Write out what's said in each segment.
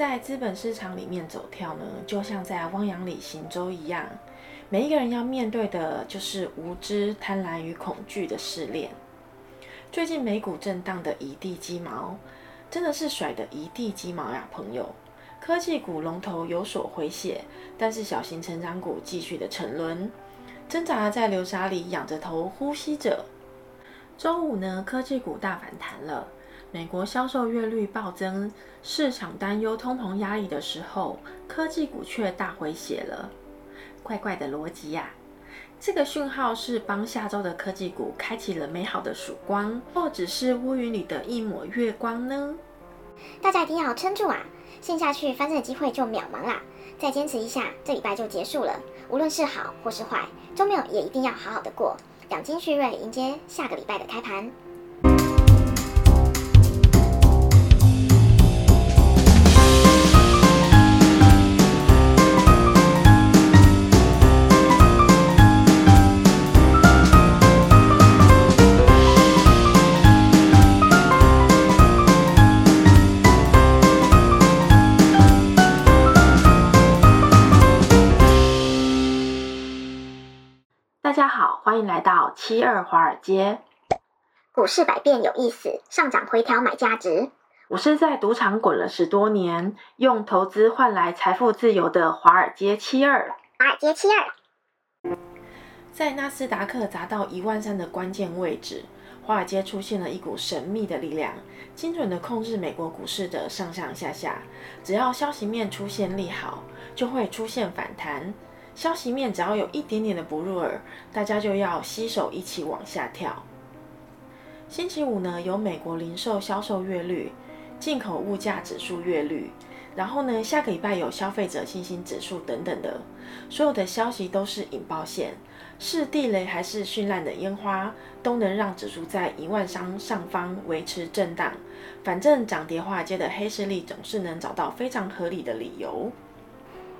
在资本市场里面走跳呢，就像在汪洋里行舟一样，每一个人要面对的就是无知、贪婪与恐惧的试炼。最近美股震荡的一地鸡毛，真的是甩得一地鸡毛呀，朋友！科技股龙头有所回血，但是小型成长股继续的沉沦，挣扎在流沙里，仰着头呼吸着。周五呢，科技股大反弹了。美国销售月率暴增，市场担忧通膨压力的时候，科技股却大回血了。怪怪的逻辑呀！这个讯号是帮下周的科技股开启了美好的曙光，或只是乌云里的一抹月光呢？大家一定要撑住啊！陷下去翻身的机会就渺茫啦！再坚持一下，这礼拜就结束了。无论是好或是坏，周末也一定要好好的过，养精蓄锐，迎接下个礼拜的开盘。迎来到七二华尔街。股市百变有意思，上涨回调买价值。我是在赌场滚了十多年，用投资换来财富自由的华尔街七二。华尔街七二，在纳斯达克砸到一万三的关键位置，华尔街出现了一股神秘的力量，精准的控制美国股市的上上下下。只要消息面出现利好，就会出现反弹。消息面只要有一点点的不入耳，大家就要携手一起往下跳。星期五呢，有美国零售销售月率、进口物价指数月率，然后呢，下个礼拜有消费者信心指数等等的，所有的消息都是引爆线，是地雷还是绚烂的烟花，都能让指数在一万三上方维持震荡。反正涨跌华尔街的黑势力总是能找到非常合理的理由。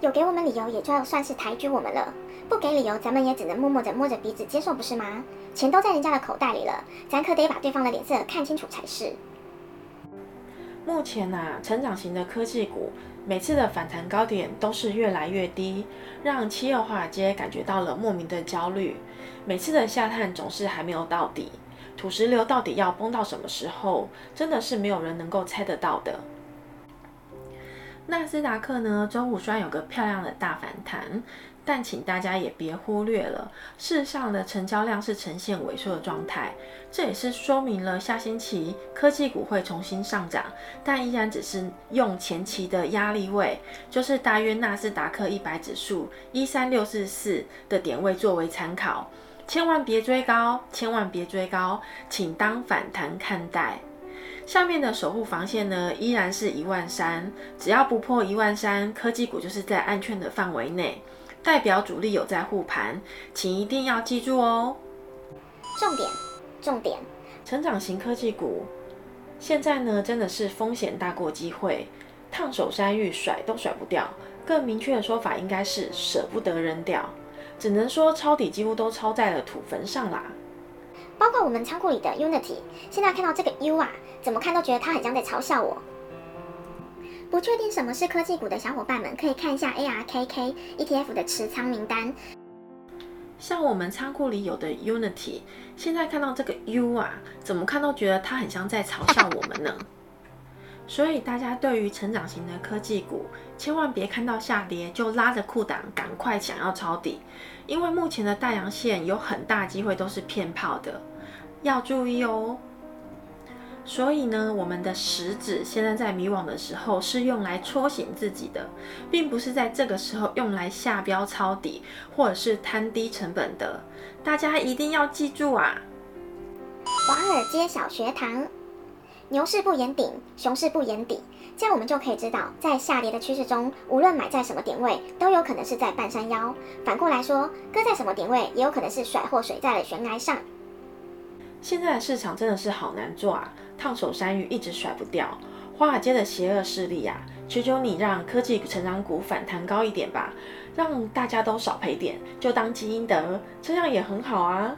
有给我们理由，也就算是抬举我们了；不给理由，咱们也只能默默的摸着鼻子接受，不是吗？钱都在人家的口袋里了，咱可得把对方的脸色看清楚才是。目前啊，成长型的科技股每次的反弹高点都是越来越低，让七二华尔街感觉到了莫名的焦虑。每次的下探总是还没有到底，土石流到底要崩到什么时候，真的是没有人能够猜得到的。纳斯达克呢，周五虽然有个漂亮的大反弹，但请大家也别忽略了，事实上的成交量是呈现萎缩的状态。这也是说明了下星期科技股会重新上涨，但依然只是用前期的压力位，就是大约纳斯达克一百指数一三六四四的点位作为参考，千万别追高，千万别追高，请当反弹看待。下面的守护防线呢，依然是一万三，只要不破一万三，科技股就是在安全的范围内，代表主力有在护盘，请一定要记住哦。重点，重点，成长型科技股现在呢，真的是风险大过机会，烫手山芋甩都甩不掉，更明确的说法应该是舍不得扔掉，只能说抄底几乎都抄在了土坟上啦。包括我们仓库里的 Unity，现在看到这个 U 啊，怎么看都觉得它很像在嘲笑我。不确定什么是科技股的小伙伴们，可以看一下 ARKK ETF 的持仓名单。像我们仓库里有的 Unity，现在看到这个 U 啊，怎么看都觉得它很像在嘲笑我们呢。所以大家对于成长型的科技股，千万别看到下跌就拉着裤裆赶快想要抄底，因为目前的大阳线有很大机会都是骗炮的。要注意哦。所以呢，我们的食指现在在迷惘的时候，是用来戳醒自己的，并不是在这个时候用来下标抄底或者是贪低成本的。大家一定要记住啊！华尔街小学堂，牛市不言顶，熊市不言底，这样我们就可以知道，在下跌的趋势中，无论买在什么点位，都有可能是在半山腰；反过来说，搁在什么点位，也有可能是甩货水在了悬崖上。现在的市场真的是好难做啊，烫手山芋一直甩不掉。华尔街的邪恶势力呀、啊，求求你让科技成长股反弹高一点吧，让大家都少赔点，就当积阴德，这样也很好啊。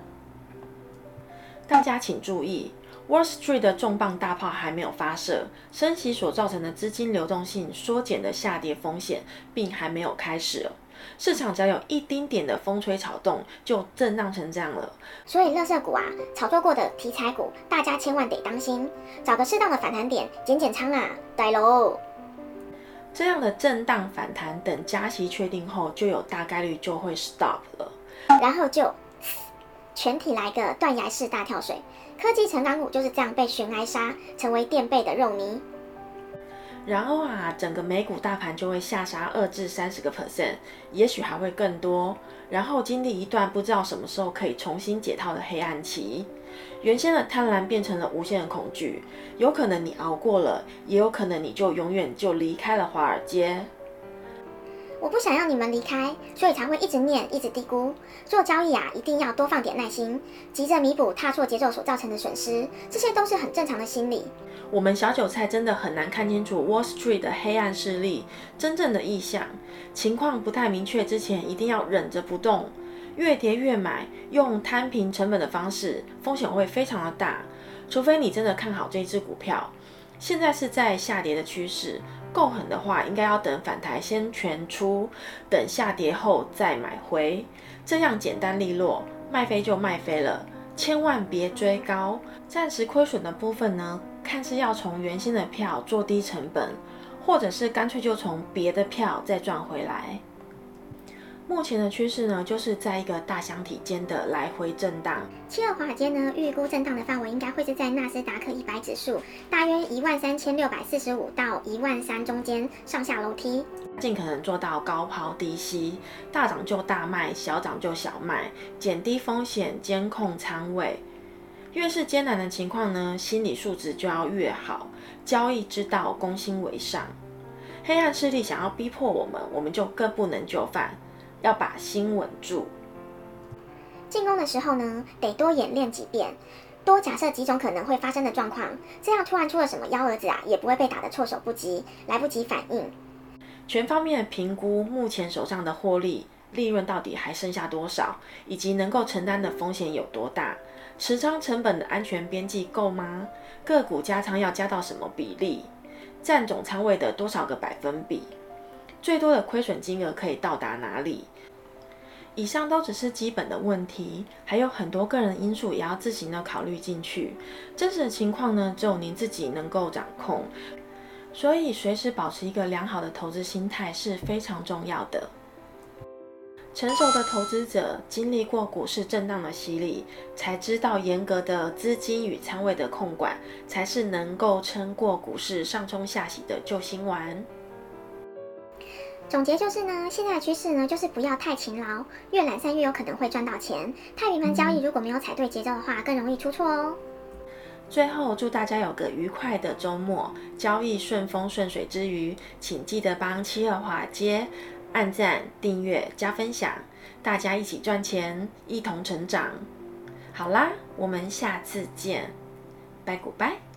大家请注意，Wall Street 的重磅大炮还没有发射，升息所造成的资金流动性缩减的下跌风险，并还没有开始。市场只要有一丁点的风吹草动，就震荡成这样了。所以，垃圾股啊，炒作过的题材股，大家千万得当心，找个适当的反弹点减减仓啊，对喽。这样的震荡反弹，等加息确定后，就有大概率就会 stop 了，然后就全体来个断崖式大跳水。科技成长股就是这样被寻挨杀，成为垫背的肉泥。然后啊，整个美股大盘就会下杀二至三十个 percent，也许还会更多。然后经历一段不知道什么时候可以重新解套的黑暗期。原先的贪婪变成了无限的恐惧，有可能你熬过了，也有可能你就永远就离开了华尔街。我不想要你们离开，所以才会一直念，一直嘀咕。做交易啊，一定要多放点耐心，急着弥补踏错节奏所造成的损失，这些都是很正常的心理。我们小韭菜真的很难看清楚 Wall Street 的黑暗势力真正的意向，情况不太明确之前，一定要忍着不动，越跌越买，用摊平成本的方式，风险会非常的大，除非你真的看好这只股票。现在是在下跌的趋势，够狠的话，应该要等反弹先全出，等下跌后再买回，这样简单利落，卖飞就卖飞了，千万别追高。暂时亏损的部分呢，看是要从原先的票做低成本，或者是干脆就从别的票再赚回来。目前的趋势呢，就是在一个大箱体间的来回震荡。七二华尔街呢，预估震荡的范围应该会是在纳斯达克一百指数大约一万三千六百四十五到一万三中间上下楼梯，尽可能做到高抛低吸，大涨就大卖，小涨就小卖，减低风险，监控仓位。越是艰难的情况呢，心理素质就要越好。交易之道，攻心为上。黑暗势力想要逼迫我们，我们就更不能就范。要把心稳住。进攻的时候呢，得多演练几遍，多假设几种可能会发生的状况，这样突然出了什么幺蛾子啊，也不会被打得措手不及，来不及反应。全方面评估目前手上的获利、利润到底还剩下多少，以及能够承担的风险有多大，持仓成本的安全边际够吗？个股加仓要加到什么比例？占总仓位的多少个百分比？最多的亏损金额可以到达哪里？以上都只是基本的问题，还有很多个人因素也要自行的考虑进去。真实的情况呢，只有您自己能够掌控。所以，随时保持一个良好的投资心态是非常重要的。成熟的投资者经历过股市震荡的洗礼，才知道严格的资金与仓位的控管，才是能够撑过股市上冲下洗的救心丸。总结就是呢，现在的趋势呢，就是不要太勤劳，越懒散越有可能会赚到钱。太频繁交易，如果没有踩对节奏的话，更容易出错哦。最后，祝大家有个愉快的周末，交易顺风顺水之余，请记得帮七二华尔街按赞、订阅、加分享，大家一起赚钱，一同成长。好啦，我们下次见，拜古拜。